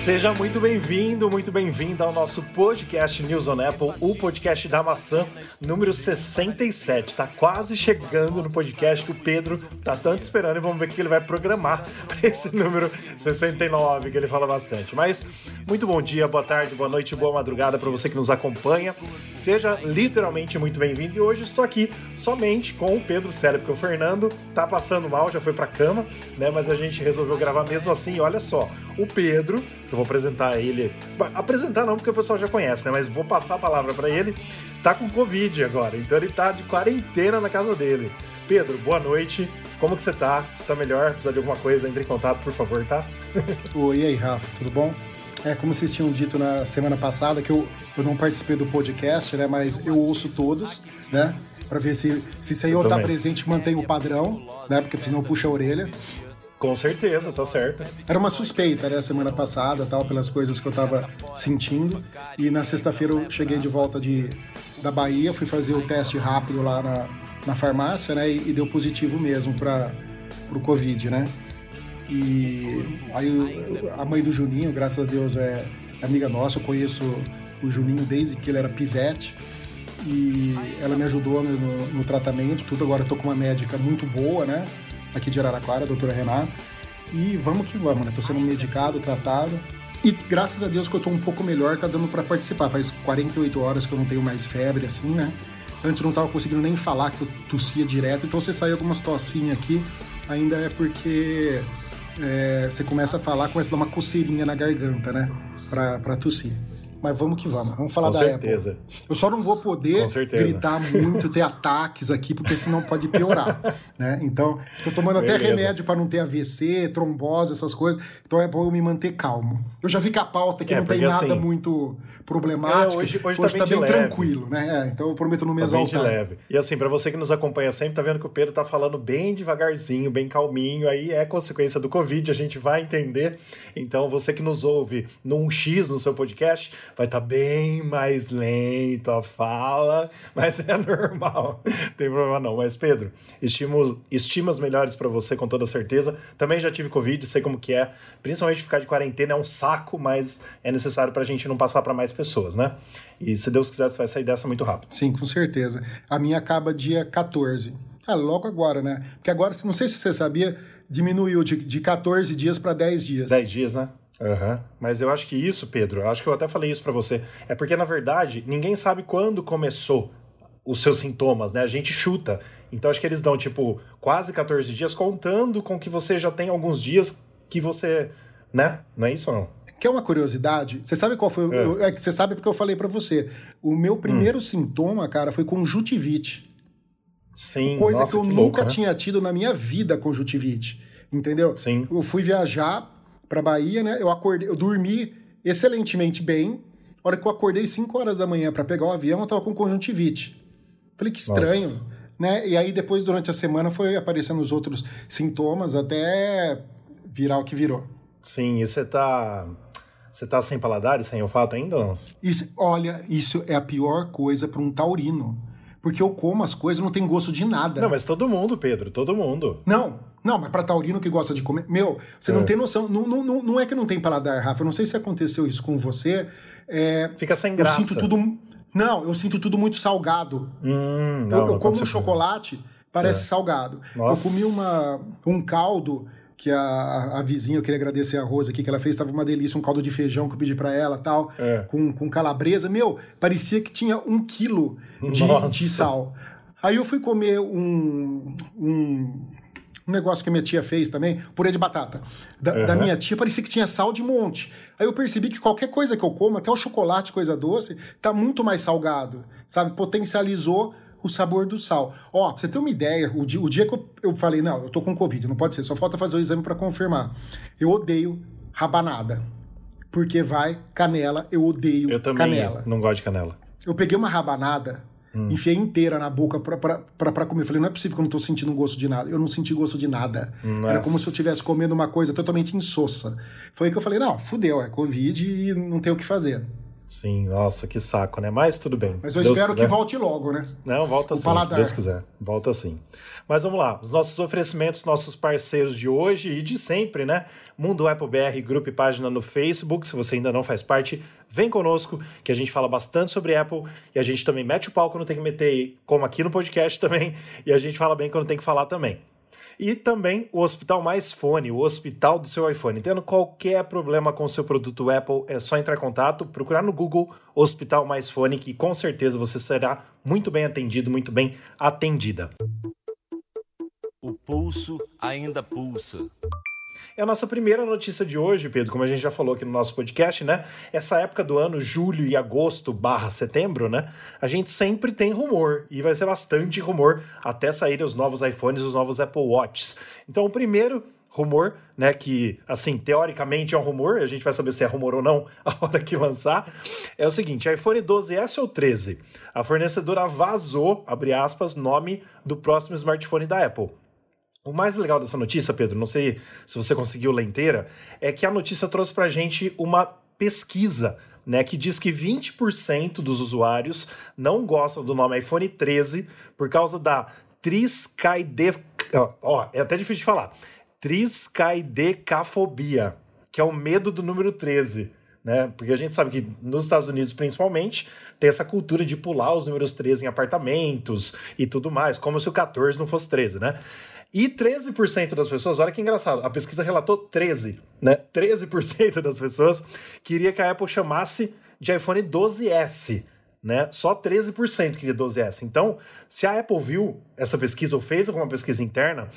Seja muito bem-vindo, muito bem-vinda ao nosso podcast News on Apple, o podcast da maçã, número 67. Tá quase chegando no podcast que o Pedro tá tanto esperando e vamos ver o que ele vai programar para esse número 69, que ele fala bastante. Mas muito bom dia, boa tarde, boa noite, boa madrugada para você que nos acompanha. Seja literalmente muito bem-vindo e hoje estou aqui somente com o Pedro Sério, porque o Fernando tá passando mal, já foi pra cama, né? Mas a gente resolveu gravar mesmo assim. Olha só, o Pedro que eu vou apresentar ele. Apresentar não, porque o pessoal já conhece, né? Mas vou passar a palavra para ele. Tá com Covid agora, então ele tá de quarentena na casa dele. Pedro, boa noite. Como que você tá? Você tá melhor? Precisa de alguma coisa? Entre em contato, por favor, tá? Oi, e aí, Rafa, tudo bom? É, como vocês tinham dito na semana passada, que eu, eu não participei do podcast, né? Mas eu ouço todos, né? Pra ver se, se isso aí eu, tá presente, mantém o padrão, né? Porque senão puxa a orelha. Com certeza, tá certo. Era uma suspeita, né, semana passada, tal, pelas coisas que eu tava sentindo. E na sexta-feira eu cheguei de volta de, da Bahia, fui fazer o teste rápido lá na, na farmácia, né, e, e deu positivo mesmo para o Covid, né. E aí a mãe do Juninho, graças a Deus, é amiga nossa, eu conheço o Juninho desde que ele era pivete e ela me ajudou no, no, no tratamento, tudo. Agora eu tô com uma médica muito boa, né? aqui de Araraquara, a doutora Renata. E vamos que vamos, né? Tô sendo medicado, tratado. E graças a Deus que eu tô um pouco melhor, tá dando para participar. Faz 48 horas que eu não tenho mais febre, assim, né? Antes eu não tava conseguindo nem falar que eu tossia direto. Então você sai algumas tossinhas aqui, ainda é porque é, você começa a falar, começa a dar uma coceirinha na garganta, né? Pra, pra tossir mas vamos que vamos. Vamos falar Com da certeza. Apple. Eu só não vou poder gritar muito, ter ataques aqui, porque senão pode piorar, né? Então, tô tomando Beleza. até remédio para não ter AVC, trombose, essas coisas. Então é bom eu me manter calmo. Eu já vi que a pauta aqui é, não tem nada assim, muito problemático. É, hoje, hoje, hoje tá, bem, tá bem tranquilo, né? É, então eu prometo não me tá exaltar. Bem de leve. E assim, para você que nos acompanha sempre, tá vendo que o Pedro tá falando bem devagarzinho, bem calminho, aí é consequência do Covid, a gente vai entender. Então, você que nos ouve num X no seu podcast, vai estar tá bem mais lento a fala, mas é normal, não tem problema não. Mas Pedro, estimo, estimas melhores para você com toda certeza. Também já tive Covid, sei como que é. Principalmente ficar de quarentena é um saco, mas é necessário para a gente não passar para mais pessoas, né? E se Deus quiser, você vai sair dessa muito rápido. Sim, com certeza. A minha acaba dia 14. Ah, logo agora, né? Porque agora, não sei se você sabia, diminuiu de, de 14 dias para 10 dias. 10 dias, né? Uhum. Mas eu acho que isso, Pedro, eu acho que eu até falei isso para você, é porque na verdade ninguém sabe quando começou os seus sintomas, né? A gente chuta. Então acho que eles dão tipo quase 14 dias contando com que você já tem alguns dias que você, né? Não é isso ou não? Quer uma curiosidade? Você sabe qual foi? É, é que você sabe porque eu falei para você. O meu primeiro hum. sintoma, cara, foi conjuntivite. Sim, coisa nossa, que eu que nunca louco, né? tinha tido na minha vida conjuntivite. Entendeu? Sim. Eu fui viajar para Bahia, né? Eu acordei, eu dormi excelentemente bem. A hora que eu acordei 5 horas da manhã para pegar o avião, eu tava com conjuntivite. Falei que estranho, Nossa. né? E aí depois durante a semana foi aparecendo os outros sintomas até virar o que virou. Sim, e você tá você tá sem paladar e sem olfato ainda ou não? Isso, olha, isso é a pior coisa para um taurino. Porque eu como as coisas não tem gosto de nada. Não, mas todo mundo, Pedro, todo mundo. Não, não, mas pra taurino que gosta de comer. Meu, você é. não tem noção. Não, não, não, não é que não tem paladar, Rafa. Eu não sei se aconteceu isso com você. É, Fica sem graça. Eu sinto tudo. Não, eu sinto tudo muito salgado. Hum, não, eu, eu como um chocolate, parece é. salgado. Nossa. Eu comi uma, um caldo que a, a vizinha, eu queria agradecer a Rosa aqui, que ela fez, estava uma delícia, um caldo de feijão que eu pedi para ela tal, é. com, com calabresa. Meu, parecia que tinha um quilo de, de sal. Aí eu fui comer um, um, um, negócio que a minha tia fez também, purê de batata. Da, uhum. da, minha tia, parecia que tinha sal de monte. Aí eu percebi que qualquer coisa que eu como, até o chocolate, coisa doce, tá muito mais salgado, sabe? Potencializou o sabor do sal. Ó, pra você ter uma ideia, o dia, o dia que eu, eu falei, não, eu tô com Covid, não pode ser, só falta fazer o exame para confirmar. Eu odeio rabanada. porque vai canela, eu odeio Eu também canela. não gosto de canela. Eu peguei uma rabanada, enfiei inteira na boca pra, pra, pra, pra comer. Falei, não é possível que eu não tô sentindo gosto de nada. Eu não senti gosto de nada. Era como se eu estivesse comendo uma coisa totalmente insossa. Foi aí que eu falei, não, fudeu, é Covid e não tem o que fazer. Sim, nossa, que saco, né? Mas tudo bem. Mas eu Deus espero quiser. que volte logo, né? Não, volta O sim, se. Deus quiser. Volta sim. Mas vamos lá, os nossos oferecimentos, nossos parceiros de hoje e de sempre, né? Mundo Apple BR, grupo e página no Facebook. Se você ainda não faz parte, vem conosco, que a gente fala bastante sobre Apple e a gente também mete o pau quando tem que meter, como aqui no podcast também, e a gente fala bem quando tem que falar também. E também o Hospital Mais Fone, o hospital do seu iPhone. Tendo qualquer problema com o seu produto Apple, é só entrar em contato, procurar no Google Hospital Mais Fone, que com certeza você será muito bem atendido, muito bem atendida. O pulso ainda pulsa. É a nossa primeira notícia de hoje, Pedro, como a gente já falou aqui no nosso podcast, né? Essa época do ano, julho e agosto barra setembro, né? A gente sempre tem rumor, e vai ser bastante rumor até saírem os novos iPhones os novos Apple Watches. Então, o primeiro rumor, né, que, assim, teoricamente é um rumor, a gente vai saber se é rumor ou não a hora que lançar, é o seguinte, iPhone 12S ou 13? A fornecedora vazou, abre aspas, nome do próximo smartphone da Apple. O mais legal dessa notícia, Pedro, não sei se você conseguiu ler inteira, é que a notícia trouxe pra gente uma pesquisa, né, que diz que 20% dos usuários não gostam do nome iPhone 13 por causa da triscaide... Ó, ó, é até difícil de falar. Triscaidecafobia, que é o medo do número 13. Né? Porque a gente sabe que nos Estados Unidos, principalmente, tem essa cultura de pular os números 13 em apartamentos e tudo mais, como se o 14 não fosse 13, né? E 13% das pessoas, olha que engraçado, a pesquisa relatou 13, né? 13% das pessoas queria que a Apple chamasse de iPhone 12S, né? Só 13% queria 12S. Então, se a Apple viu essa pesquisa ou fez alguma pesquisa interna,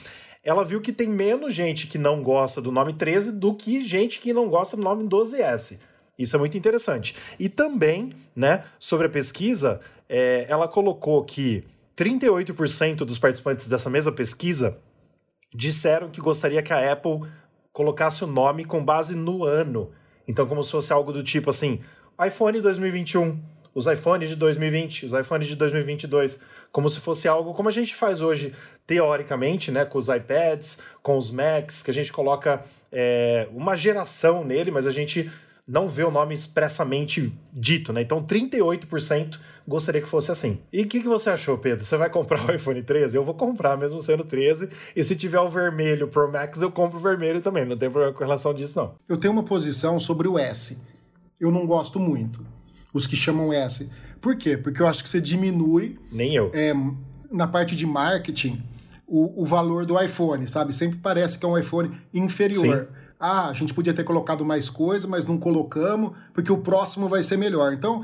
ela viu que tem menos gente que não gosta do nome 13 do que gente que não gosta do nome 12S. Isso é muito interessante. E também, né, sobre a pesquisa, é, ela colocou que 38% dos participantes dessa mesma pesquisa disseram que gostaria que a Apple colocasse o nome com base no ano. Então, como se fosse algo do tipo assim: iPhone 2021, os iPhones de 2020, os iPhones de 2022, como se fosse algo como a gente faz hoje, teoricamente, né, com os iPads, com os Macs, que a gente coloca é, uma geração nele, mas a gente não vê o nome expressamente dito, né? Então, 38% gostaria que fosse assim. E o que, que você achou, Pedro? Você vai comprar o iPhone 13? Eu vou comprar, mesmo sendo 13. E se tiver o vermelho Pro Max, eu compro o vermelho também. Não tem problema com relação disso, não. Eu tenho uma posição sobre o S. Eu não gosto muito. Os que chamam S. Por quê? Porque eu acho que você diminui Nem eu. é, na parte de marketing o, o valor do iPhone, sabe? Sempre parece que é um iPhone inferior. Sim. Ah, a gente podia ter colocado mais coisa, mas não colocamos, porque o próximo vai ser melhor. Então,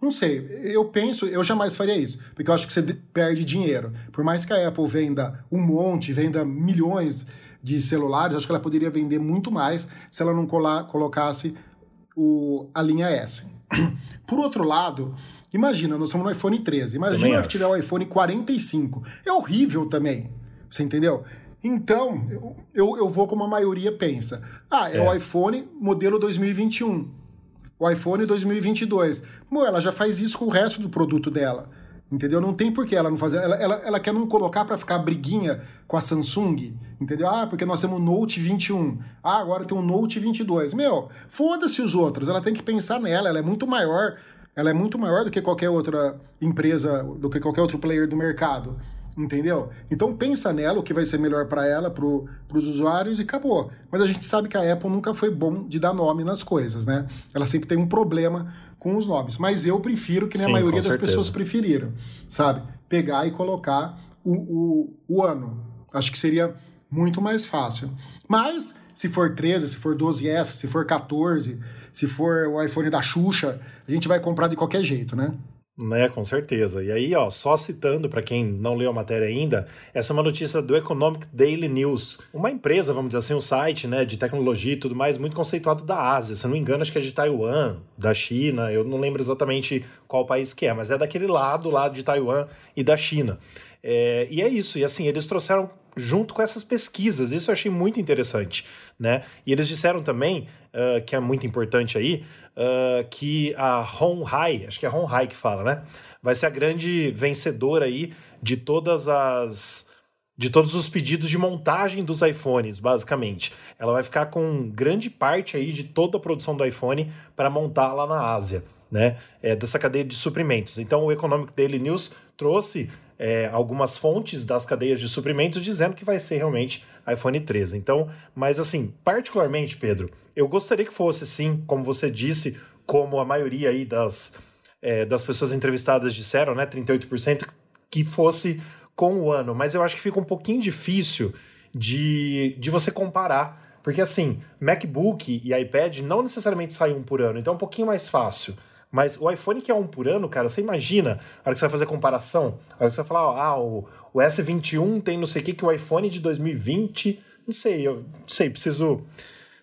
não sei, eu penso, eu jamais faria isso, porque eu acho que você de- perde dinheiro. Por mais que a Apple venda um monte, venda milhões de celulares, acho que ela poderia vender muito mais se ela não colar, colocasse o, a linha S. Por outro lado, imagina, nós estamos no iPhone 13, Também imagina que tiver o iPhone 45. É horrível também, você entendeu? Então, eu, eu, vou como a maioria pensa. Ah, é, É. o iPhone modelo 2021 o iPhone 2022. Bom, ela já faz isso com o resto do produto dela. Entendeu? Não tem por que ela não fazer. Ela, ela, ela quer não colocar para ficar briguinha com a Samsung. Entendeu? Ah, porque nós temos o Note 21. Ah, agora tem o Note 22. Meu, foda-se os outros. Ela tem que pensar nela. Ela é muito maior. Ela é muito maior do que qualquer outra empresa, do que qualquer outro player do mercado. Entendeu? Então pensa nela, o que vai ser melhor para ela, para os usuários e acabou. Mas a gente sabe que a Apple nunca foi bom de dar nome nas coisas, né? Ela sempre tem um problema com os nomes. Mas eu prefiro que nem Sim, a maioria das certeza. pessoas preferiram, sabe? Pegar e colocar o, o, o ano. Acho que seria muito mais fácil. Mas se for 13, se for 12S, se for 14, se for o iPhone da Xuxa, a gente vai comprar de qualquer jeito, né? Né, com certeza. E aí, ó, só citando para quem não leu a matéria ainda, essa é uma notícia do Economic Daily News, uma empresa, vamos dizer assim, um site, né, de tecnologia e tudo mais, muito conceituado da Ásia. Se não me engano, acho que é de Taiwan, da China, eu não lembro exatamente qual país que é, mas é daquele lado lá de Taiwan e da China. É, e é isso, e assim, eles trouxeram junto com essas pesquisas. Isso eu achei muito interessante, né? E eles disseram também, uh, que é muito importante aí, uh, que a Honhai, acho que é Honhai que fala, né? Vai ser a grande vencedora aí de todas as de todos os pedidos de montagem dos iPhones, basicamente. Ela vai ficar com grande parte aí de toda a produção do iPhone para montar lá na Ásia, né? É, dessa cadeia de suprimentos. Então o Economic Daily News trouxe é, algumas fontes das cadeias de suprimentos dizendo que vai ser realmente iPhone 13. Então, mas assim, particularmente, Pedro, eu gostaria que fosse sim, como você disse, como a maioria aí das, é, das pessoas entrevistadas disseram, né, 38%, que fosse com o ano, mas eu acho que fica um pouquinho difícil de, de você comparar, porque assim, MacBook e iPad não necessariamente saem um por ano, então é um pouquinho mais fácil. Mas o iPhone que é um por ano, cara, você imagina, a hora que você vai fazer comparação, a hora que você vai falar, ah, o, o S21 tem não sei o que que o iPhone de 2020, não sei, eu não sei, preciso,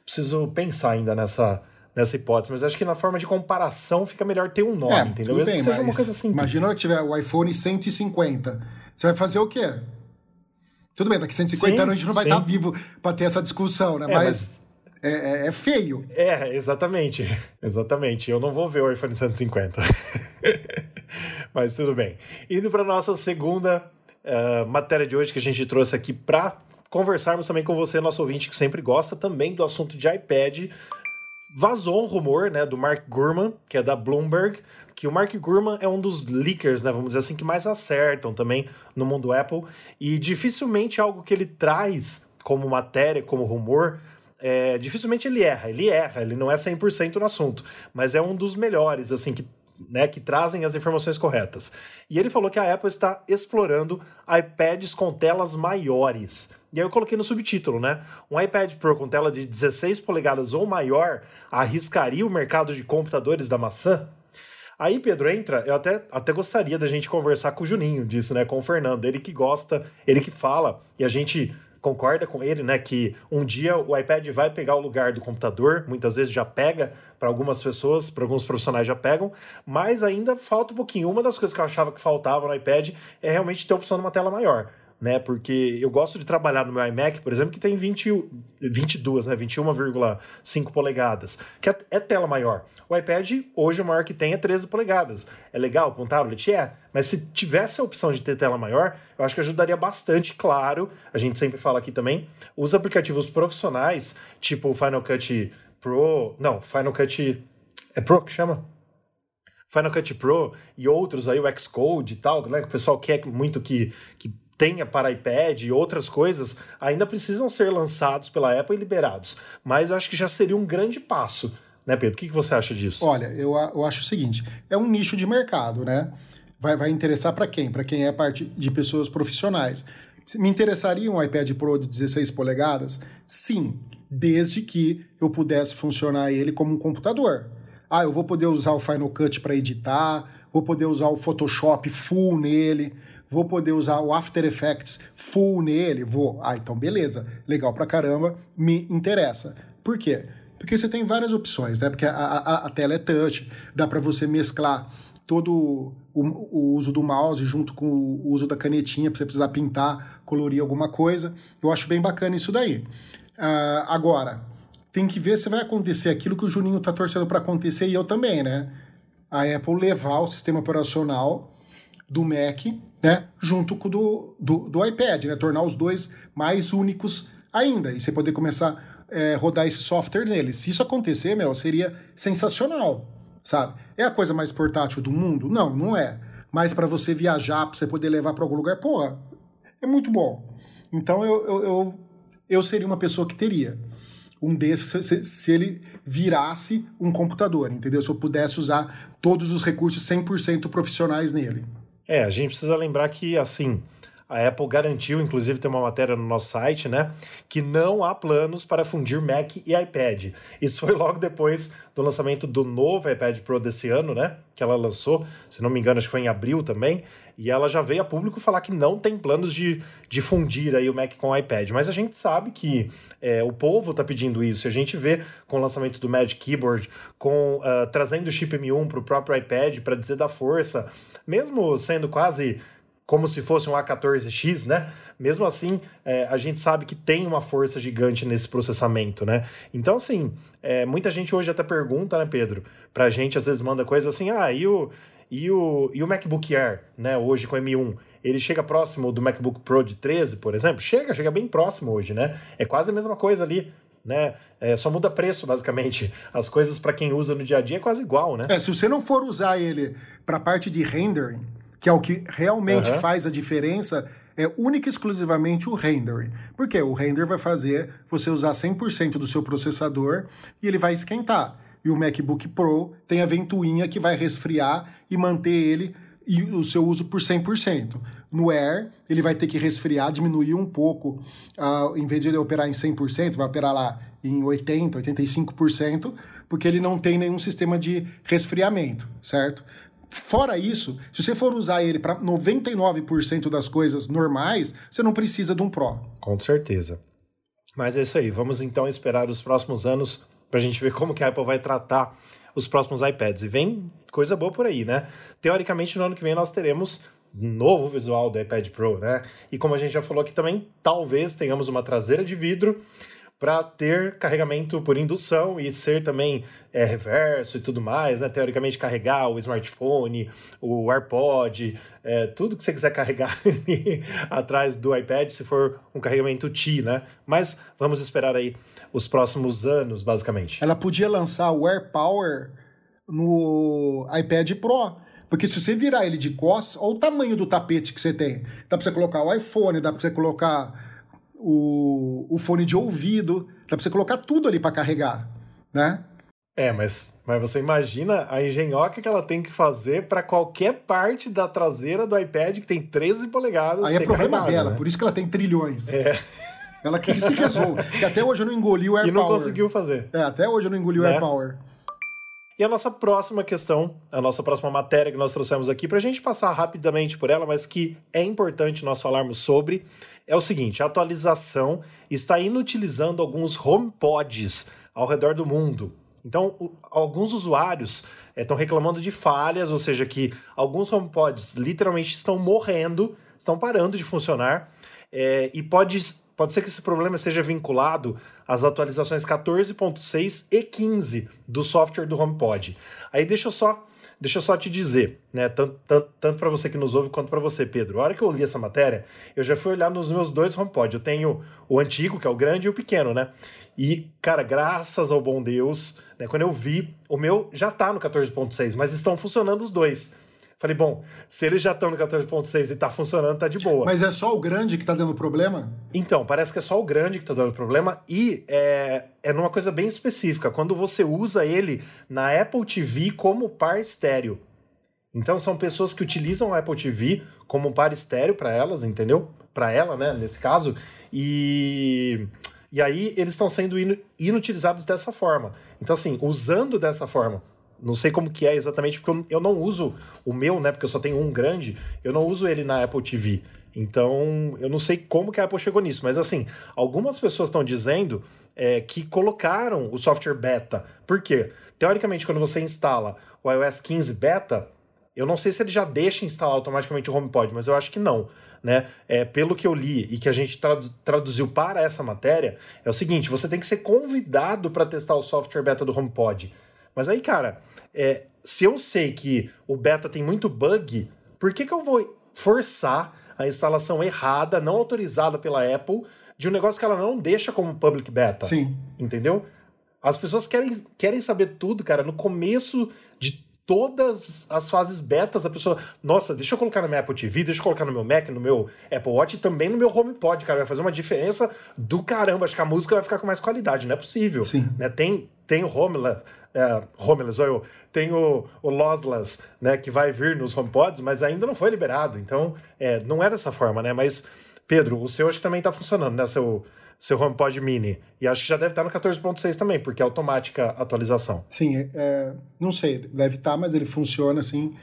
preciso pensar ainda nessa, nessa hipótese, mas acho que na forma de comparação fica melhor ter um nome, é, entendeu? Mesmo bem, que seja uma coisa simples. Imagina que tiver o iPhone 150 você vai fazer o quê? Tudo bem, daqui 150 sim, anos a gente não vai sim. estar vivo para ter essa discussão, né? É, mas, mas... É, é, é, feio. É, exatamente. Exatamente. Eu não vou ver o iPhone 150. mas tudo bem. Indo para nossa segunda uh, matéria de hoje que a gente trouxe aqui para conversarmos também com você, nosso ouvinte, que sempre gosta também do assunto de iPad. Vazou um rumor né, do Mark Gurman, que é da Bloomberg, que o Mark Gurman é um dos leakers, né, vamos dizer assim, que mais acertam também no mundo Apple, e dificilmente algo que ele traz como matéria, como rumor, é, dificilmente ele erra, ele erra, ele não é 100% no assunto, mas é um dos melhores, assim, que, né, que trazem as informações corretas. E ele falou que a Apple está explorando iPads com telas maiores. E aí eu coloquei no subtítulo, né? Um iPad Pro com tela de 16 polegadas ou maior arriscaria o mercado de computadores da maçã? Aí, Pedro, entra, eu até, até gostaria da gente conversar com o Juninho disso, né? Com o Fernando. Ele que gosta, ele que fala, e a gente concorda com ele, né? Que um dia o iPad vai pegar o lugar do computador, muitas vezes já pega, para algumas pessoas, para alguns profissionais já pegam, mas ainda falta um pouquinho. Uma das coisas que eu achava que faltava no iPad é realmente ter a opção de uma tela maior né? Porque eu gosto de trabalhar no meu iMac, por exemplo, que tem 20, 22, né? 21,5 polegadas, que é, é, tela maior. O iPad, hoje, o maior que tem é 13 polegadas. É legal para um tablet? É. Mas se tivesse a opção de ter tela maior, eu acho que ajudaria bastante, claro. A gente sempre fala aqui também. Os aplicativos profissionais, tipo o Final Cut Pro. Não, Final Cut. É Pro que chama? Final Cut Pro e outros aí, o Xcode e tal, né? Que o pessoal quer muito que, que tenha para iPad e outras coisas ainda precisam ser lançados pela Apple e liberados. Mas acho que já seria um grande passo. Né, Pedro? O que, você acha disso? Olha, eu, eu acho o seguinte: é um nicho de mercado, né? Vai, vai interessar para quem? Para quem é parte de pessoas profissionais. Me interessaria um iPad Pro de 16 polegadas? Sim, desde que eu pudesse funcionar ele como um computador. Ah, eu vou poder usar o Final Cut para editar, vou poder usar o Photoshop full nele, Vou poder usar o After Effects full nele? Vou. Ah, então beleza. Legal pra caramba, me interessa. Por quê? Porque você tem várias opções, né? Porque a, a, a tela é touch, dá para você mesclar todo o, o, uso do mouse junto com o uso da canetinha para você precisar pintar, colorir alguma coisa. Eu acho bem bacana isso daí. Uh, agora, tem que ver se vai acontecer aquilo que o Juninho está torcendo para acontecer e eu também, né? A Apple levar o sistema operacional do Mac, né, junto com o do, do, do iPad, né, tornar os dois mais únicos ainda, e você poder começar a é, rodar esse software neles. Se isso acontecer, meu, seria sensacional, sabe? É a coisa mais portátil do mundo? Não, não é. Mas para você viajar, para você poder levar para algum lugar, pô, é muito bom. Então eu, eu, eu, eu seria uma pessoa que teria um desses se, se, ele virasse um computador, entendeu? Se eu pudesse usar todos os recursos 100% profissionais nele. É, a gente precisa lembrar que, assim, a Apple garantiu, inclusive tem uma matéria no nosso site, né, que não há planos para fundir Mac e iPad. Isso foi logo depois do lançamento do novo iPad Pro desse ano, né, que ela lançou, se não me engano, acho que foi em abril também, e ela já veio a público falar que não tem planos de, de fundir aí o Mac com o iPad. Mas a gente sabe que é, o povo está pedindo isso. A gente vê com o lançamento do Magic Keyboard, com uh, trazendo o chip M1 para o próprio iPad para dizer da força, mesmo sendo quase como se fosse um A14X, né? Mesmo assim, é, a gente sabe que tem uma força gigante nesse processamento, né? Então, assim, é, muita gente hoje até pergunta, né, Pedro? Pra gente, às vezes, manda coisa assim, ah, e o, e o, e o MacBook Air, né, hoje com M1, ele chega próximo do MacBook Pro de 13, por exemplo? Chega, chega bem próximo hoje, né? É quase a mesma coisa ali, né? É, só muda preço, basicamente. As coisas para quem usa no dia a dia é quase igual, né? É, se você não for usar ele para a parte de rendering, que é o que realmente uhum. faz a diferença, é única e exclusivamente o rendering. Porque o render vai fazer você usar 100% do seu processador e ele vai esquentar. E o MacBook Pro tem a ventoinha que vai resfriar e manter ele e o seu uso por 100%. No Air, ele vai ter que resfriar, diminuir um pouco, uh, em vez de ele operar em 100%, vai operar lá em 80%, 85%, porque ele não tem nenhum sistema de resfriamento, certo? Fora isso, se você for usar ele para 99% das coisas normais, você não precisa de um Pro. Com certeza. Mas é isso aí. Vamos então esperar os próximos anos para a gente ver como que a Apple vai tratar os próximos iPads. E vem coisa boa por aí, né? Teoricamente, no ano que vem nós teremos novo visual do iPad Pro, né? E como a gente já falou aqui também, talvez tenhamos uma traseira de vidro para ter carregamento por indução e ser também é, reverso e tudo mais, né? Teoricamente carregar o smartphone, o AirPod, é, tudo que você quiser carregar atrás do iPad, se for um carregamento T, né? Mas vamos esperar aí os próximos anos, basicamente. Ela podia lançar o AirPower no iPad Pro. Porque se você virar ele de costas, olha o tamanho do tapete que você tem. Dá para você colocar o iPhone, dá para você colocar o, o fone de ouvido, dá pra você colocar tudo ali para carregar, né? É, mas, mas você imagina a engenhoca que ela tem que fazer para qualquer parte da traseira do iPad que tem 13 polegadas. Aí é problema dela, né? por isso que ela tem trilhões. É. Ela quer que se resolva. que até hoje eu não engoli o AirPower. E não conseguiu fazer. É, até hoje eu não engoli né? o AirPower. E a nossa próxima questão, a nossa próxima matéria que nós trouxemos aqui, para a gente passar rapidamente por ela, mas que é importante nós falarmos sobre, é o seguinte: a atualização está inutilizando alguns HomePods ao redor do mundo. Então, o, alguns usuários estão eh, é, reclamando de falhas, ou seja, que alguns HomePods literalmente estão morrendo, estão parando de funcionar, é, e pode, pode ser que esse problema seja vinculado às atualizações 14.6 e 15 do software do HomePod. Aí deixa eu só deixa eu só te dizer, né, tanto, tanto, tanto para você que nos ouve quanto para você, Pedro. A hora que eu li essa matéria, eu já fui olhar nos meus dois HomePod. Eu tenho o antigo, que é o grande, e o pequeno, né? E, cara, graças ao bom Deus, né, quando eu vi, o meu já tá no 14.6, mas estão funcionando os dois. Falei, bom, se eles já estão no 14.6 e tá funcionando, tá de boa. Mas é só o grande que tá dando problema? Então, parece que é só o grande que tá dando problema e é, é numa coisa bem específica, quando você usa ele na Apple TV como par estéreo. Então são pessoas que utilizam a Apple TV como um par estéreo para elas, entendeu? Para ela, né, nesse caso. E e aí eles estão sendo inutilizados dessa forma. Então assim, usando dessa forma, não sei como que é exatamente, porque eu, não uso o meu, né? Porque eu só tenho um grande, eu não uso ele na Apple TV. Então, eu não sei como que a Apple chegou nisso, mas assim, algumas pessoas estão dizendo é, que colocaram o software beta. Por quê? Teoricamente, quando você instala o iOS 15 beta, eu não sei se ele já deixa instalar automaticamente o HomePod, mas eu acho que não. Né? É, pelo que eu li e que a gente traduziu para essa matéria, é o seguinte: você tem que ser convidado para testar o software beta do HomePod. Mas aí, cara, é, se eu sei que o beta tem muito bug, por que, que eu vou forçar a instalação errada, não autorizada pela Apple, de um negócio que ela não deixa como public beta? Sim. Entendeu? As pessoas querem, querem saber tudo, cara. No começo de todas as fases betas, a pessoa, nossa, deixa eu colocar na minha Apple TV, deixa eu colocar no meu Mac, no meu Apple Watch e também no meu HomePod, cara. Vai fazer uma diferença do caramba. Acho que a música vai ficar com mais qualidade, não é possível. Sim. Né? Tem, tem o Homeless é, homeless, eu, tem o, o lossless, né, que vai vir nos HomePods, mas ainda não foi liberado, então é, não é dessa forma, né, mas Pedro, o seu acho que também está funcionando, né, seu, seu HomePod Mini, e acho que já deve estar no 14.6 também, porque é automática atualização. Sim, é, não sei, deve estar, mas ele funciona assim,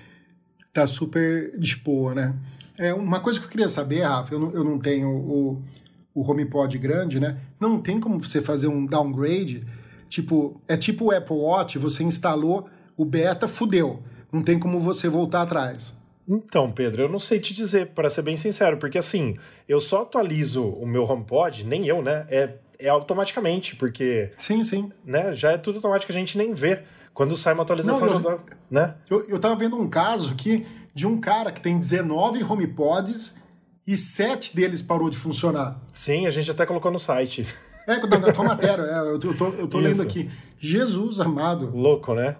tá super de boa, né. É, uma coisa que eu queria saber, Rafa, eu não, eu não tenho o, o HomePod grande, né, não tem como você fazer um downgrade Tipo, é tipo o Apple Watch, você instalou o beta, fudeu. Não tem como você voltar atrás. Então, Pedro, eu não sei te dizer, para ser bem sincero, porque assim, eu só atualizo o meu HomePod, nem eu, né? É, é automaticamente, porque. Sim, sim. Né, já é tudo automático, a gente nem vê. Quando sai uma atualização, Não, eu- já dá, né? Eu, eu tava vendo um caso aqui de um cara que tem 19 HomePods e sete deles parou de funcionar. Sim, a gente até colocou no site. É, da, matéria, é, eu tô, eu tô, tô lendo aqui. Jesus amado. Louco, né?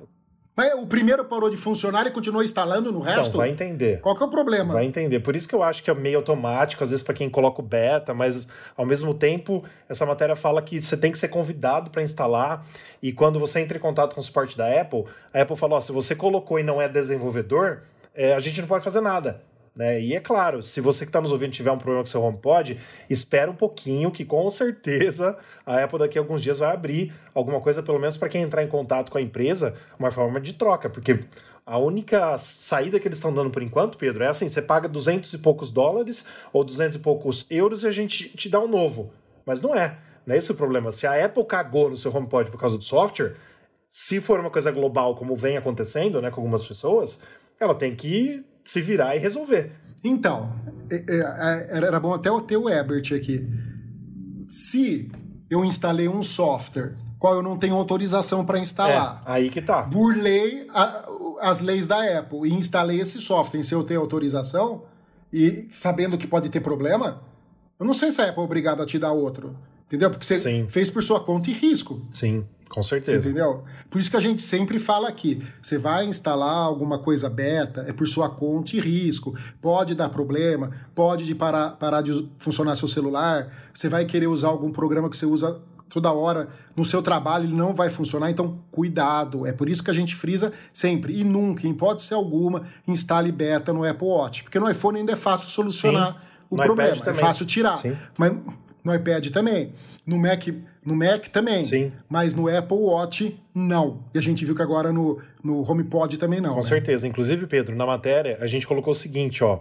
Mas o primeiro parou de funcionar e continuou instalando no resto? Então, vai entender. Qual que é o problema? Vai entender. Por isso que eu acho que é meio automático, às vezes, para quem coloca o beta, mas ao mesmo tempo, essa matéria fala que você tem que ser convidado para instalar. E quando você entra em contato com o suporte da Apple, a Apple fala: ó, se você colocou e não é desenvolvedor, é, a gente não pode fazer nada. Né? E é claro, se você que está nos ouvindo tiver um problema com seu HomePod, espera um pouquinho, que com certeza a Apple daqui a alguns dias vai abrir alguma coisa, pelo menos para quem entrar em contato com a empresa, uma forma de troca, porque a única saída que eles estão dando por enquanto, Pedro, é assim: você paga 200 e poucos dólares ou 200 e poucos euros e a gente te dá um novo. Mas não é. Não é esse o problema. Se a Apple cagou no seu HomePod por causa do software, se for uma coisa global, como vem acontecendo né, com algumas pessoas, ela tem que se virar e resolver. Então, é, é, era era bom até eu ter o Ebert aqui. Se eu instalei um software qual eu não tenho autorização para instalar, É, aí que tá. burlei a- as leis da Apple e instalei esse software sem eu ter autorização e sabendo que pode ter problema, eu não sei se a Apple é obrigada a te dar outro. Entendeu? Porque você Sim. fez por sua conta e risco. Sim, com Você certeza. entendeu? Por isso que a gente sempre fala aqui: você vai instalar alguma coisa beta, é por sua conta e risco. Pode dar problema, pode de parar, parar de funcionar seu celular, você vai querer usar algum programa que você usa toda hora no seu trabalho, ele não vai funcionar, então cuidado. É por isso que a gente frisa sempre. E nunca, em hipótese alguma, instale beta no Apple Watch. Porque no iPhone ainda é fácil solucionar Sim. o No problema, é fácil tirar. Sim. Mas no iPad também. No Mac, no Mac também. Sim. Mas no Apple Watch, não. E a gente viu que agora no, no HomePod também não. Com né? certeza. Inclusive, Pedro, na matéria, a gente colocou o seguinte, ó.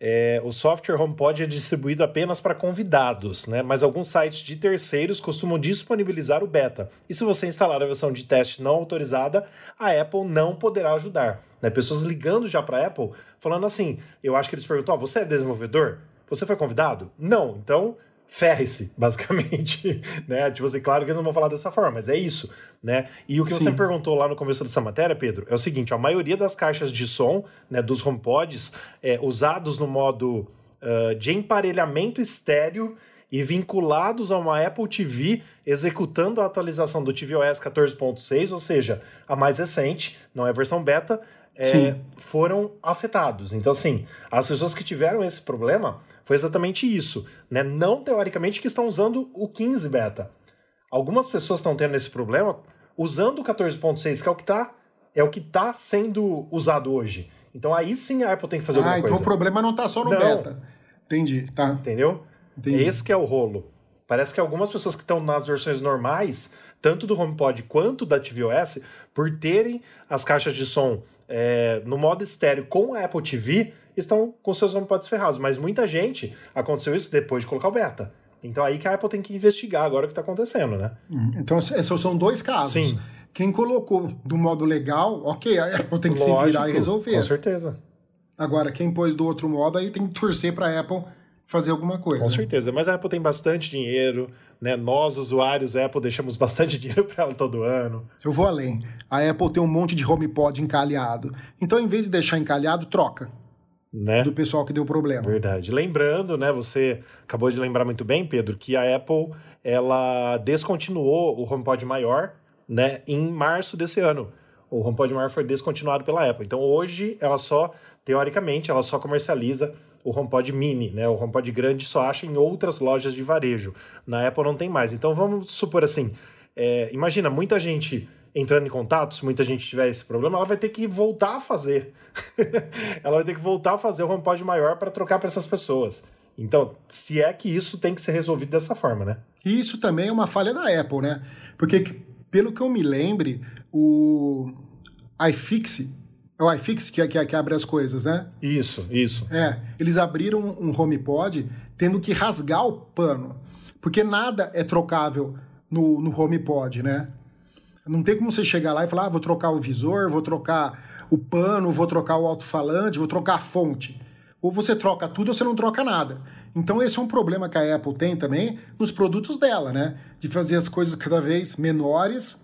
é, o software HomePod é distribuído apenas para convidados, né? Mas alguns sites de terceiros costumam disponibilizar o beta. E se você instalar a versão de teste não autorizada, a Apple não poderá ajudar. Né? Pessoas ligando já para a Apple, falando assim: eu acho que eles perguntam, ó, você é desenvolvedor? Você foi convidado? Não. Então, ferre-se, basicamente. né? Tipo assim, claro que eles não vão falar dessa forma, mas é isso. Né? E o que você Sim. me perguntou lá no começo dessa matéria, Pedro, é o seguinte: a maioria das caixas de som, né, dos HomePods, é, usados no modo ah, de emparelhamento estéreo e vinculados a uma Apple TV executando a atualização do tvOS 14.6, ou seja, a mais recente, não é a versão beta, é, foram afetados. Então, assim, as pessoas que tiveram esse problema foi exatamente isso. Né? Não teoricamente que estão usando o 15 beta. Algumas pessoas estão tendo esse problema usando o 14.6, que é o que está é o que tá sendo usado hoje. Então aí sim a Apple tem que fazer Ah, alguma então coisa. o problema não tá só no Não. beta. Entendi, tá. Entendeu? Entendi. Esse que é o rolo. Parece que algumas pessoas que estão nas versões normais, tanto do HomePod quanto da tvOS, por terem as caixas de som é, no modo estéreo com a Apple TV, estão com seus HomePods ferrados. Mas muita gente aconteceu isso depois de colocar o beta. Então aí que a Apple tem que investigar agora o que está acontecendo, né? Então, esses são dois casos. Sim. Quem colocou do modo legal, ok, a Apple tem que se virar e Lógico, resolver. Com certeza. Agora, quem pôs do outro modo, aí tem que torcer pra Apple fazer alguma coisa. Com certeza. Mas a Apple tem bastante dinheiro, né? Nós, usuários Apple, deixamos bastante dinheiro para ela todo ano. Eu vou além. A Apple tem um monte de HomePod encalhado. Então, em vez de deixar encalhado, troca Né? do pessoal que deu problema. Verdade. Lembrando, né, você acabou de lembrar muito bem, Pedro, que a Apple ela descontinuou o HomePod maior, né, em março desse ano. O HomePod maior foi descontinuado pela Apple. Então hoje ela só, teoricamente, ela só comercializa o HomePod mini, né? O HomePod grande só acha em outras lojas de varejo. Na Apple não tem mais. Então vamos supor assim, é, imagina muita gente entrando em contato, se muita gente tiver esse problema, ela vai ter que voltar a fazer. ela vai ter que voltar a fazer o HomePod maior para trocar para essas pessoas. Então, se é que isso tem que ser resolvido dessa forma, né? E isso também é uma falha da Apple, né? Porque, pelo que eu me lembre, o iFix, é o iFix que, que, que abre as coisas, né? Isso, isso. É, eles abriram um HomePod tendo que rasgar o pano, porque nada é trocável no, no HomePod, né? Não tem como você chegar lá e falar, ah, vou trocar o visor, vou trocar o pano, vou trocar o alto-falante, vou trocar a fonte. Ou você troca tudo ou você não troca nada. Então esse é um problema que a Apple tem também nos produtos dela, né? De fazer as coisas cada vez menores,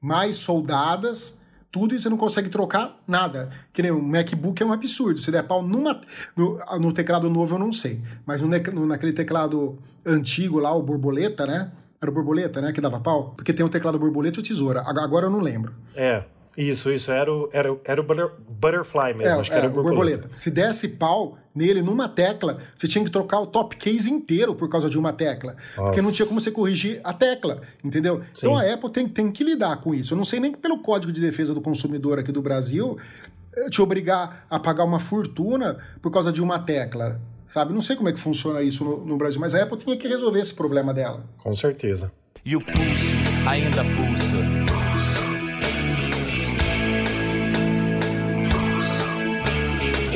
mais soldadas, tudo e você não consegue trocar nada. Que nem o MacBook é um absurdo. Se der pau numa, no, no teclado novo, eu não sei. Mas no, naquele teclado antigo lá, o borboleta, né? Era o borboleta, né? Que dava pau? Porque tem o teclado borboleta e o tesoura. Agora eu não lembro. É. Isso, isso. Era o, era, era o butter, butterfly mesmo, é, acho que era é, o borboleta. borboleta. Se desse pau nele numa tecla, você tinha que trocar o top case inteiro por causa de uma tecla. Nossa. Porque não tinha como você corrigir a tecla, entendeu? Sim. Então a Apple tem, tem que lidar com isso. Eu não sei nem pelo Código de Defesa do Consumidor aqui do Brasil eh, te obrigar a pagar uma fortuna por causa de uma tecla. Sabe? Não sei como é que funciona isso no, no Brasil, mas a Apple tinha que resolver esse problema dela. Com certeza. E o pulso ainda pulsa.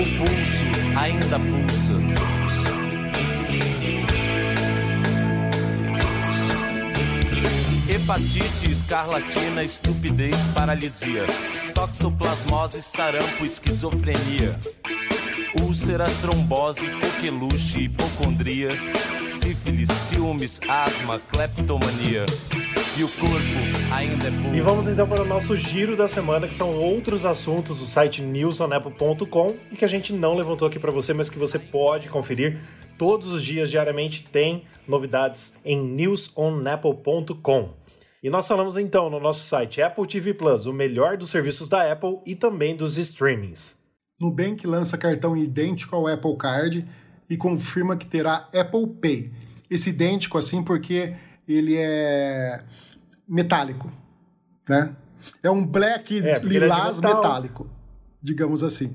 O pulso ainda pulsa. Hepatite, escarlatina, estupidez, paralisia, toxoplasmose, sarampo, esquizofrenia, úlcera, trombose, coqueluche, hipocondria, sífilis, ciúmes, asma, cleptomania e o corpo ainda é puro. E vamos então para o nosso giro da semana, que são outros assuntos do site newsonapple.com e que a gente não levantou aqui para você, mas que você pode conferir todos os dias, diariamente, tem novidades em newsonapple.com. E nós falamos então no nosso site Apple TV Plus, o melhor dos serviços da Apple e também dos streamings. Nubank lança cartão idêntico ao Apple Card e confirma que terá Apple Pay. Esse idêntico assim porque ele é metálico, né? É um black é, lilás metal. metálico, digamos assim.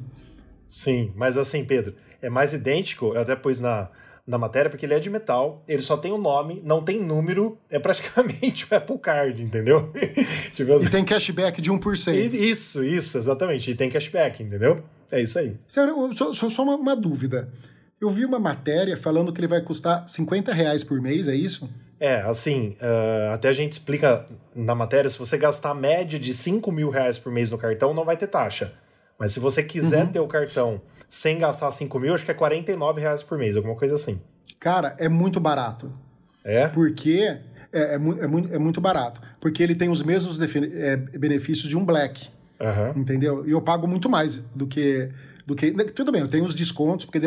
Sim, mas assim, Pedro, é mais idêntico, eu até pus na, na matéria, porque ele é de metal, ele só tem o um nome, não tem número, é praticamente o Apple Card, entendeu? tipo assim. E tem cashback de 1%. E, isso, isso, exatamente. E tem cashback, entendeu? É isso aí. Sério, só, só, só uma, uma, dúvida. Eu vi uma matéria falando que ele vai custar 50 reais por mês, é isso? É, assim, uh, até a gente explica na matéria, se você gastar média de 5 mil reais por mês no cartão, não vai ter taxa. Mas se você quiser uhum. ter o cartão sem gastar 5 mil, acho que é 49 reais por mês, alguma coisa assim. Cara, é muito barato. É? Porque é, é, é, muito, é muito barato. Porque ele tem os mesmos é, benefícios de um Black. Uhum. Entendeu? E eu pago muito mais do que do que. Né, tudo bem, eu tenho os descontos, porque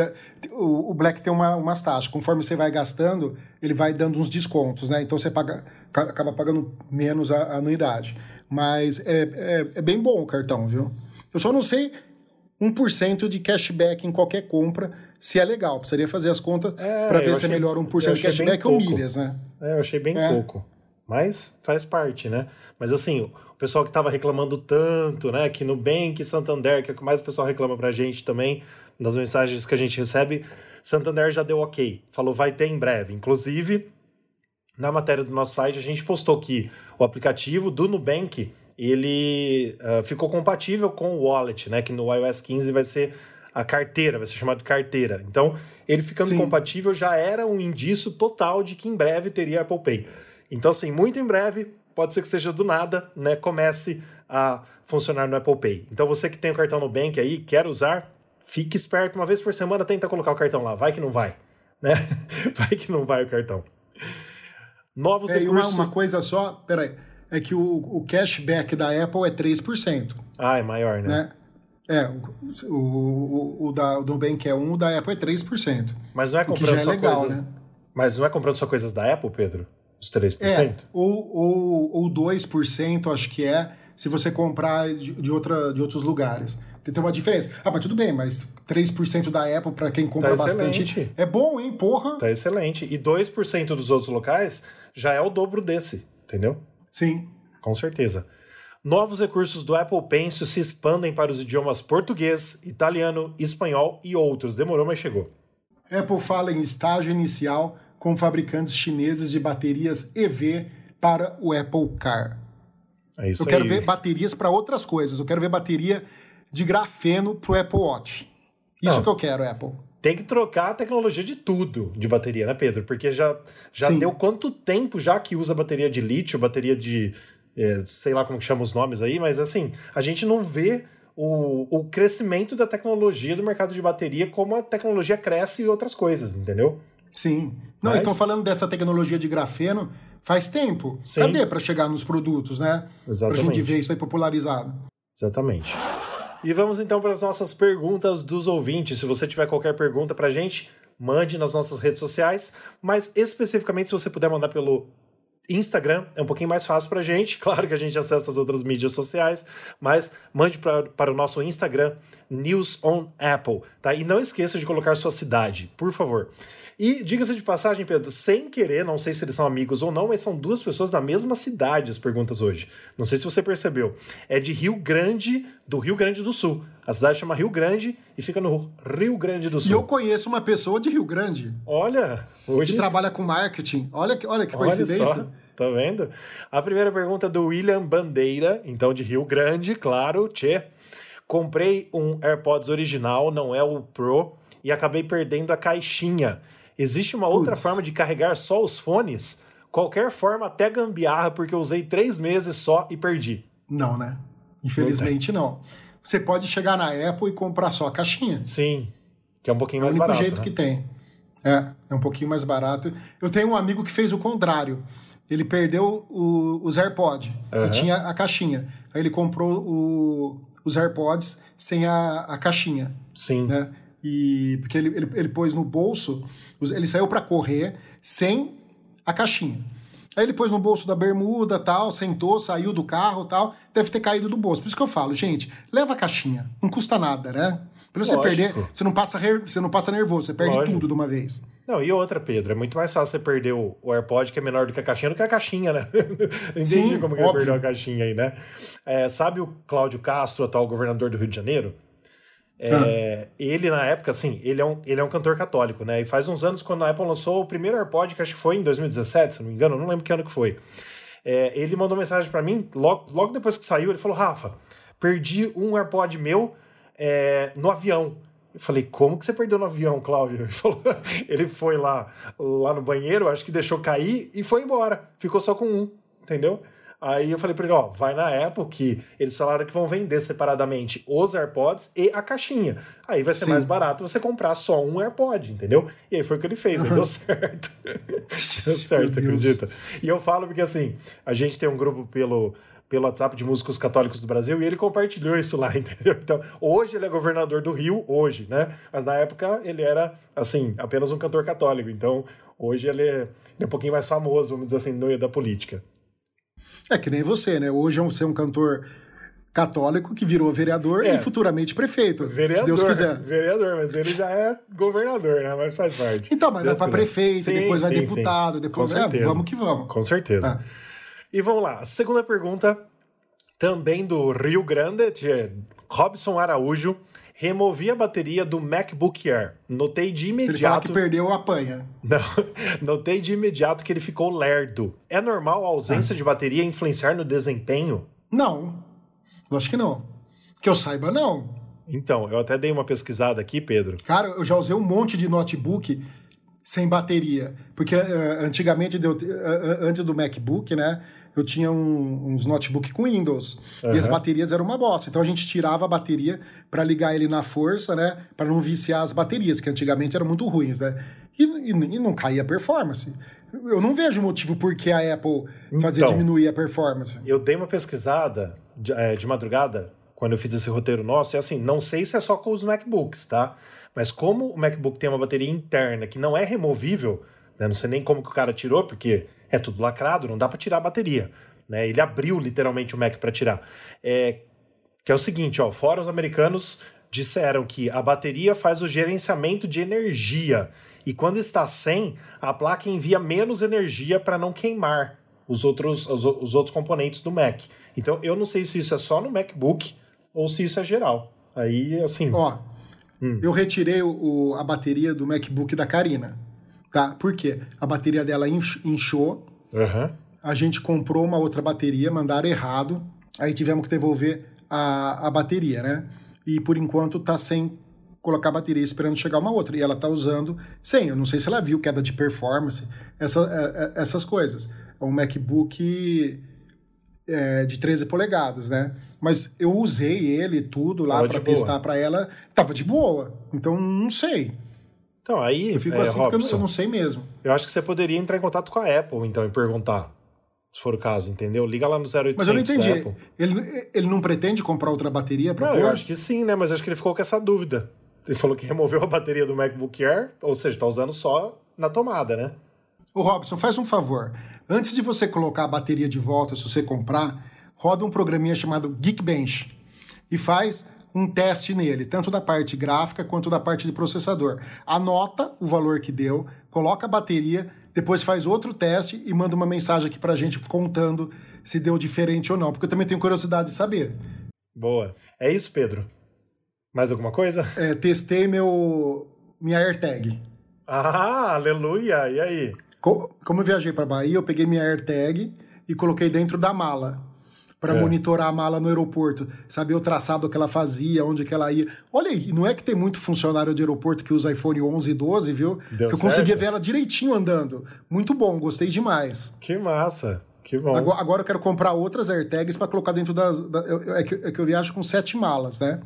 o, o Black tem uma, umas taxas. Conforme você vai gastando, ele vai dando uns descontos, né? Então você paga, acaba pagando menos a, a anuidade. Mas é, é, é, bem bom o cartão, viu? Eu só não sei 1% de cashback em qualquer compra, se é legal. Precisaria fazer as contas é, para ver se é melhor 1% de cashback ou milhas, né? É, eu achei bem é. pouco. Mas faz parte, né? Mas assim, o pessoal que estava reclamando tanto, né? Que Nubank Santander, que é o que mais o pessoal reclama pra gente também, nas mensagens que a gente recebe, Santander já deu ok. Falou, vai ter em breve. Inclusive, na matéria do nosso site, a gente postou que o aplicativo do Nubank, ele uh, ficou compatível com o Wallet, né? Que no iOS 15 vai ser a carteira, vai ser chamado de carteira. Então, ele ficando Sim. compatível já era um indício total de que em breve teria Apple Pay. Então, assim, muito em breve, pode ser que seja do nada, né, comece a funcionar no Apple Pay. Então você que tem o cartão no Bank aí, quer usar, fique esperto, uma vez por semana tenta colocar o cartão lá, vai que não vai, né? vai que não vai o cartão. Novos é, recursos... Uma, uma coisa só, peraí, é que o, o cashback da Apple é 3%. Ah, é maior, né? né? É, o, o, o, da, do Nubank é 1, o da Apple é 3%. Mas não é comprando é só legal, coisas... Né? Mas não é comprando só coisas da Apple, Pedro? Os 3%? É, ou, ou, ou 2%, acho que é, se você comprar de, de, outra, de outros lugares. Tem uma diferença. Ah, mas tudo bem, mas 3% da Apple para quem compra tá bastante é bom, hein? Porra! Tá excelente. E 2% dos outros locais já é o dobro desse, entendeu? Sim. Com certeza. Novos recursos do Apple Pencil se expandem para os idiomas português, italiano, espanhol e outros. Demorou, mas chegou. Apple fala em estágio inicial com fabricantes chineses de baterias EV para o Apple Car. É isso eu quero aí. ver baterias para outras coisas. Eu quero ver bateria de grafeno para o Apple Watch. Isso Não, que eu quero, Apple. Tem que trocar a tecnologia de tudo de bateria, né, Pedro? Porque já, já deu quanto tempo já que usa bateria de lítio, bateria de é, sei lá como que chama os nomes aí, mas assim, a gente não vê o, o crescimento da tecnologia do mercado de bateria como a tecnologia cresce e outras coisas, entendeu? Sim. Não, mas... então falando dessa tecnologia de grafeno, faz tempo. Sim. Cadê para chegar nos produtos, né? Exatamente. Pra gente ver isso aí popularizado. Exatamente. E vamos então para as nossas perguntas dos ouvintes. Se você tiver qualquer pergunta para a gente, mande nas nossas redes sociais, mas especificamente se você puder mandar pelo Instagram é um pouquinho mais fácil para a gente. Claro que a gente acessa as outras mídias sociais, mas mande pra, para o nosso Instagram, News on Apple, tá? E não esqueça de colocar sua cidade, por favor. E diga-se de passagem, Pedro, sem querer, não sei se eles são amigos ou não, mas são duas pessoas da mesma cidade as perguntas hoje. Não sei se você percebeu. É de Rio Grande, do Rio Grande do Sul. A cidade chama Rio Grande e fica no Rio Grande do Sul. E eu conheço uma pessoa de Rio Grande. Olha, hoje. Que trabalha com marketing. Olha que, olha que coincidência. Olha só. Tá vendo? A primeira pergunta é do William Bandeira, então de Rio Grande, claro, tchê. Comprei um AirPods original, não é o Pro, e acabei perdendo a caixinha. Existe uma outra forma de carregar só os fones? Qualquer forma, até gambiarra, porque eu usei três meses só e perdi. Não, né? Infelizmente não. Você pode chegar na Apple e comprar só a caixinha. Sim, que é um pouquinho é mais barato. É o único jeito né? que tem. É, é um pouquinho mais barato. Eu tenho um amigo que fez o contrário. Ele perdeu o, os AirPods, uhum. que tinha a caixinha. Aí ele comprou o, os AirPods sem a, a caixinha. Sim. Né? E, porque ele, ele, ele pôs no bolso, ele saiu para correr sem a caixinha. Aí ele pôs no bolso da bermuda, tal, sentou, saiu do carro, tal, deve ter caído do bolso. Por isso que eu falo, gente, leva a caixinha, não custa nada, né? Pra você Lógico. perder, você não passa você não passa nervoso, você perde Lógico. tudo de uma vez. Não, e outra, Pedro, é muito mais fácil você perder o, o AirPod, que é menor do que a caixinha, do que a caixinha, né? Entendi Sim, como que ele perdeu a caixinha aí, né? É, sabe o Cláudio Castro, atual governador do Rio de Janeiro? É, ah. Ele, na época, assim, ele é, um, ele é um cantor católico, né? E faz uns anos, quando a Apple lançou o primeiro AirPod, que acho que foi em 2017, se não me engano, não lembro que ano que foi. É, ele mandou mensagem para mim, logo, logo depois que saiu, ele falou: Rafa, perdi um AirPod meu é, no avião. Eu falei, como que você perdeu no avião, Cláudio? Ele, falou, ele foi lá, lá no banheiro, acho que deixou cair e foi embora. Ficou só com um, entendeu? Aí eu falei para ele, ó, vai na Apple que eles falaram que vão vender separadamente os AirPods e a caixinha. Aí vai ser Sim. mais barato você comprar só um AirPod, entendeu? E aí foi o que ele fez, aí deu certo. deu certo, acredita? E eu falo porque assim, a gente tem um grupo pelo pelo WhatsApp de músicos católicos do Brasil e ele compartilhou isso lá, entendeu? Então, hoje ele é governador do Rio, hoje, né? Mas na época ele era, assim, apenas um cantor católico. Então, hoje ele é, ele é um pouquinho mais famoso, vamos dizer assim, no meio da política. É que nem você, né? Hoje você é um cantor católico que virou vereador é. e futuramente prefeito. Vereador, se Deus quiser. Vereador, mas ele já é governador, né? Mas faz parte. Então, mas vai para prefeito, sim, depois sim, vai deputado, sim. depois Com é, vamos que vamos. Com certeza. Ah. E vamos lá, segunda pergunta, também do Rio Grande, de Robson Araújo. Removi a bateria do MacBook Air. Notei de imediato. Se ele falar que perdeu, apanha. Não. Notei de imediato que ele ficou lerdo. É normal a ausência ah. de bateria influenciar no desempenho? Não. Acho que não. Que eu saiba, não. Então, eu até dei uma pesquisada aqui, Pedro. Cara, eu já usei um monte de notebook sem bateria. Porque uh, antigamente, uh, antes do MacBook, né? Eu tinha um, uns notebook com Windows. Uhum. E as baterias eram uma bosta. Então a gente tirava a bateria para ligar ele na força, né? Para não viciar as baterias, que antigamente eram muito ruins, né? E, e, e não caía a performance. Eu não vejo motivo por que a Apple fazia então, diminuir a performance. Eu dei uma pesquisada de, é, de madrugada, quando eu fiz esse roteiro nosso, e assim, não sei se é só com os MacBooks, tá? Mas como o MacBook tem uma bateria interna que não é removível, né? não sei nem como que o cara tirou, porque é tudo lacrado, não dá para tirar a bateria. Né? Ele abriu literalmente o Mac para tirar. É, que é o seguinte, ó, fora os americanos disseram que a bateria faz o gerenciamento de energia e quando está sem, a placa envia menos energia para não queimar os outros, os, os, outros componentes do Mac. Então eu não sei se isso é só no MacBook ou se isso é geral. Aí, assim. Ó, hum. eu retirei o, a bateria do MacBook da Karina. Tá? Por quê? A bateria dela inchou. Uhum. A gente comprou uma outra bateria, mandaram errado. Aí tivemos que devolver a, a bateria, né? E por enquanto tá sem colocar a bateria esperando chegar uma outra. E ela tá usando sem. Eu não sei se ela viu queda de performance, essa, é, é, essas coisas. O MacBook é, de 13 polegadas, né? Mas eu usei ele tudo lá para testar para ela, tava de boa. Então não sei. Então aí, eu fico é, assim Robson, porque eu não, sei mesmo. Eu acho que você poderia entrar em contato com a Apple então e perguntar. Se for o caso, entendeu? Liga lá no 0800 Mas eu não entendi. Ele, ele não pretende comprar outra bateria para Não, eu acho que sim, né? Mas acho que ele ficou com essa dúvida. Ele falou que removeu a bateria do MacBook Air, ou seja, tá usando só na tomada, né? Ô Robson, faz um favor. Antes de você colocar a bateria de volta, se você comprar, roda um programinha chamado Geekbench e faz um teste nele, tanto da parte gráfica quanto da parte de processador. Anota o valor que deu, coloca a bateria, depois faz outro teste e manda uma mensagem aqui pra gente contando se deu diferente ou não, porque eu também tenho curiosidade de saber. Boa. É isso, Pedro? Mais alguma coisa? É, testei meu minha AirTag. Ah, aleluia! E aí? Como eu viajei para Bahia, eu peguei minha AirTag e coloquei dentro da mala para é. monitorar a mala no aeroporto, saber o traçado que ela fazia, onde que ela ia. Olha aí, não é que tem muito funcionário de aeroporto que usa iPhone 11 e 12, viu? Deu que eu certo? conseguia ver ela direitinho andando. Muito bom, gostei demais. Que massa. Que bom. Agora, agora eu quero comprar outras AirTags para colocar dentro das. Da, eu, é, que, é que eu viajo com sete malas, né?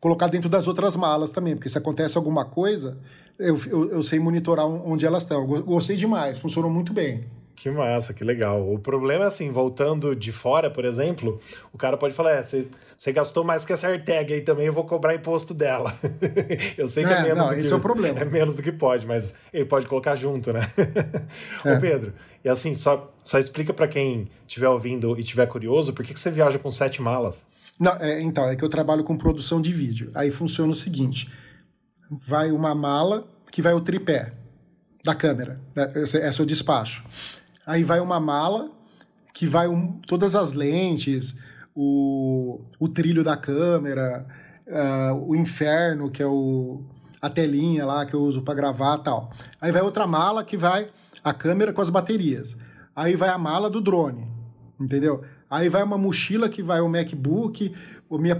Colocar dentro das outras malas também, porque se acontece alguma coisa, eu, eu, eu sei monitorar onde elas estão. Gostei demais, funcionou muito bem. Que massa, que legal. O problema é assim, voltando de fora, por exemplo, o cara pode falar: é, você, gastou mais que essa AirTag aí também, eu vou cobrar imposto dela. eu sei que é, é menos não, do que, é, o problema. é menos do que pode, mas ele pode colocar junto, né? é. Ô Pedro, e assim, só, só explica para quem estiver ouvindo e estiver curioso, por que, que você viaja com sete malas? Não, é, então, é que eu trabalho com produção de vídeo. Aí funciona o seguinte: vai uma mala que vai o tripé da câmera, né? esse, esse é o despacho. Aí vai uma mala que vai um, todas as lentes, o, o trilho da câmera, uh, o inferno, que é o, a telinha lá que eu uso para gravar tal. Aí vai outra mala que vai a câmera com as baterias. Aí vai a mala do drone, entendeu? Aí vai uma mochila que vai o MacBook, a minha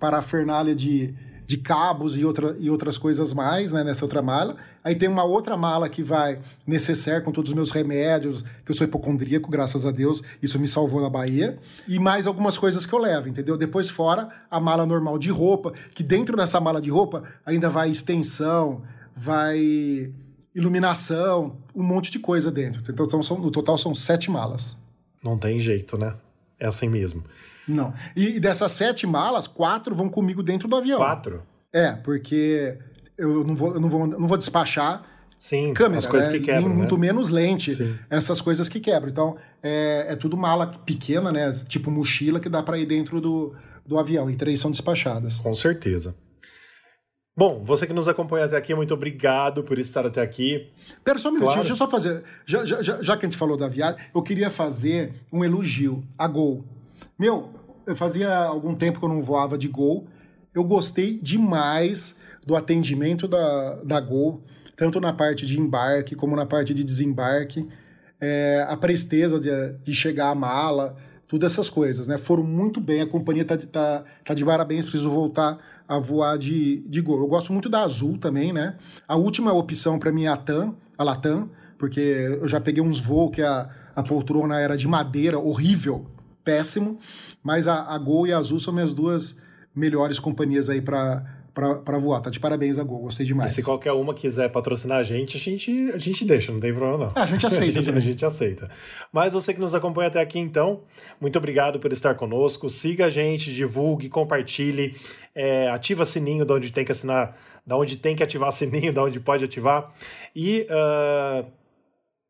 parafernália de, de cabos e, outra, e outras coisas mais, né, nessa outra mala. Aí tem uma outra mala que vai necessaire com todos os meus remédios, que eu sou hipocondríaco, graças a Deus, isso me salvou na Bahia. E mais algumas coisas que eu levo, entendeu? Depois fora a mala normal de roupa, que dentro dessa mala de roupa ainda vai extensão, vai iluminação, um monte de coisa dentro. Então, são, no total são sete malas. Não tem jeito, né? É assim mesmo. Não. E dessas sete malas, quatro vão comigo dentro do avião. Quatro? É, porque eu não vou, eu não vou, não vou despachar Sim, câmera, as coisas né? que quebram. Muito né? menos lente, Sim. essas coisas que quebram. Então, é, é tudo mala pequena, né? Tipo mochila que dá para ir dentro do, do avião. E três são despachadas. Com certeza. Bom, você que nos acompanha até aqui, muito obrigado por estar até aqui. Pera só um minutinho, claro. deixa eu só fazer. Já, já, já que a gente falou da viagem, eu queria fazer um elogio a Gol. Meu, eu fazia algum tempo que eu não voava de Gol. Eu gostei demais do atendimento da, da Gol, tanto na parte de embarque como na parte de desembarque. É, a presteza de, de chegar a mala, todas essas coisas, né? Foram muito bem, a companhia tá, tá, tá de parabéns, preciso voltar a voar de, de Gol. Eu gosto muito da Azul também, né? A última opção para mim é a TAM, a Latam, porque eu já peguei uns voos que a, a poltrona era de madeira, horrível, péssimo, mas a, a Gol e a Azul são minhas duas melhores companhias aí para para voar. Tá de parabéns a Gol, gostei demais. E se qualquer uma quiser patrocinar a gente, a gente, a gente deixa, não tem problema não. Ah, a gente aceita. a, gente, a gente aceita. Mas você que nos acompanha até aqui, então, muito obrigado por estar conosco. Siga a gente, divulgue, compartilhe, é, ativa sininho de onde tem que assinar, da onde tem que ativar sininho, da onde pode ativar. E uh,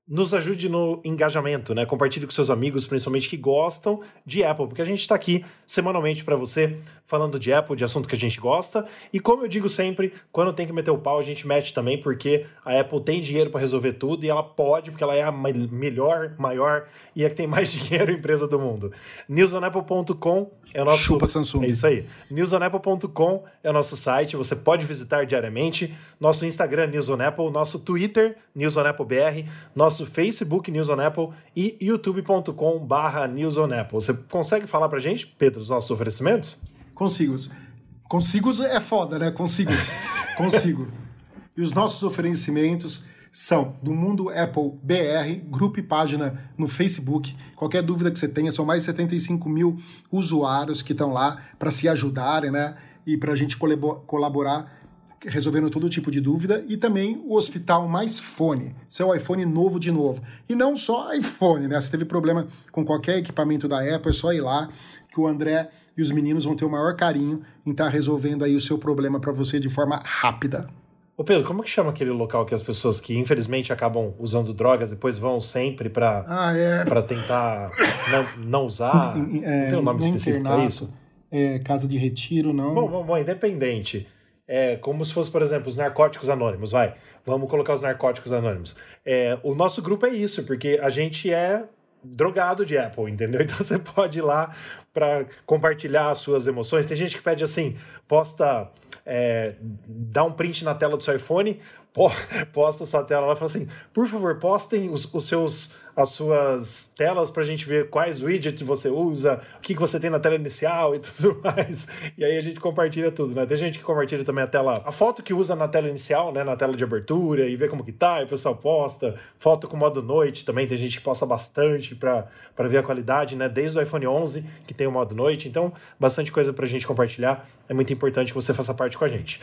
nos ajude no engajamento, né? Compartilhe com seus amigos, principalmente que gostam de Apple, porque a gente está aqui semanalmente para você falando de Apple, de assunto que a gente gosta. E como eu digo sempre, quando tem que meter o pau, a gente mete também, porque a Apple tem dinheiro para resolver tudo e ela pode, porque ela é a melhor, maior e é que tem mais dinheiro empresa do mundo. newsonapple.com é o nosso Chupa Samsung. É isso aí. newsonapple.com é o nosso site, você pode visitar diariamente. Nosso Instagram News on Apple, nosso Twitter News on Apple BR, nosso Facebook News on Apple e youtube.com/news on Apple. Você consegue falar pra gente, Pedro, os nossos oferecimentos? Consigo. Consigo é foda, né? Consigo. Consigo. e os nossos oferecimentos são do Mundo Apple BR, grupo e página no Facebook. Qualquer dúvida que você tenha, são mais de 75 mil usuários que estão lá para se ajudarem, né? E para a gente colaborar resolvendo todo tipo de dúvida, e também o Hospital Mais Fone, seu iPhone novo de novo. E não só iPhone, né? Se teve problema com qualquer equipamento da Apple, é só ir lá que o André e os meninos vão ter o maior carinho em estar tá resolvendo aí o seu problema para você de forma rápida. Ô Pedro, como que chama aquele local que as pessoas que infelizmente acabam usando drogas depois vão sempre para ah, é... tentar não, não usar? É, não tem um nome específico para isso? É, casa de retiro, não? Bom, bom, bom, independente. É como se fosse, por exemplo, os narcóticos anônimos, vai. Vamos colocar os narcóticos anônimos. É, o nosso grupo é isso, porque a gente é drogado de Apple, entendeu? Então você pode ir lá para compartilhar as suas emoções. Tem gente que pede assim, posta, é, dá um print na tela do seu iPhone, posta sua tela lá e fala assim: por favor, postem os, os seus, as suas telas para a gente ver quais widgets você usa, o que, que você tem na tela inicial e tudo mais. E aí a gente compartilha tudo, né? Tem gente que compartilha também a tela, a foto que usa na tela inicial, né? Na tela de abertura e vê como que tá, e o pessoal posta. Foto com modo noite também, tem gente que posta bastante para ver a qualidade, né? Desde o iPhone 11, que tem o modo noite. Então, bastante coisa para a gente compartilhar. É muito importante que você faça parte com a gente.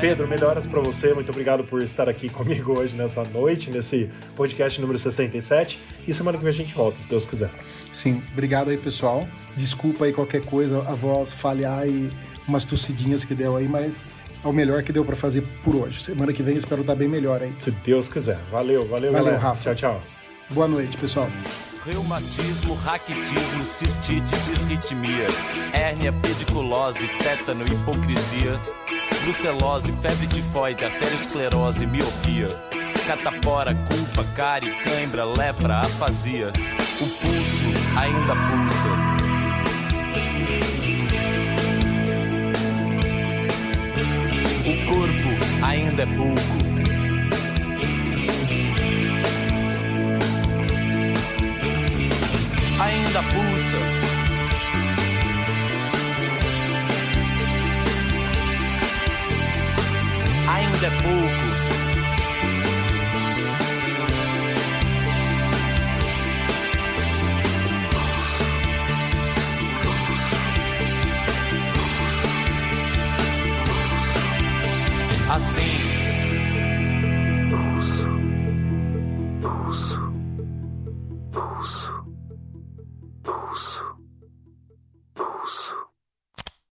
Pedro, melhoras para você. Muito obrigado por estar aqui comigo hoje nessa noite, nesse podcast número 67. E semana que vem a gente volta, se Deus quiser. Sim, obrigado aí, pessoal. Desculpa aí qualquer coisa, a voz falhar e umas tossidinhas que deu aí, mas é o melhor que deu para fazer por hoje. Semana que vem espero estar bem melhor aí. Se Deus quiser. Valeu, valeu, valeu, galera. Rafa. Tchau, tchau. Boa noite, pessoal reumatismo, raquitismo, cistite, disritmia, hérnia, pediculose, tétano, hipocrisia, brucelose, febre tifoide, arteriosclerose, miopia, catapora, culpa, cárie, cãibra, lepra, afasia. O pulso ainda pulsa. O corpo ainda é bulgo. Ainda pulsa. É pouco.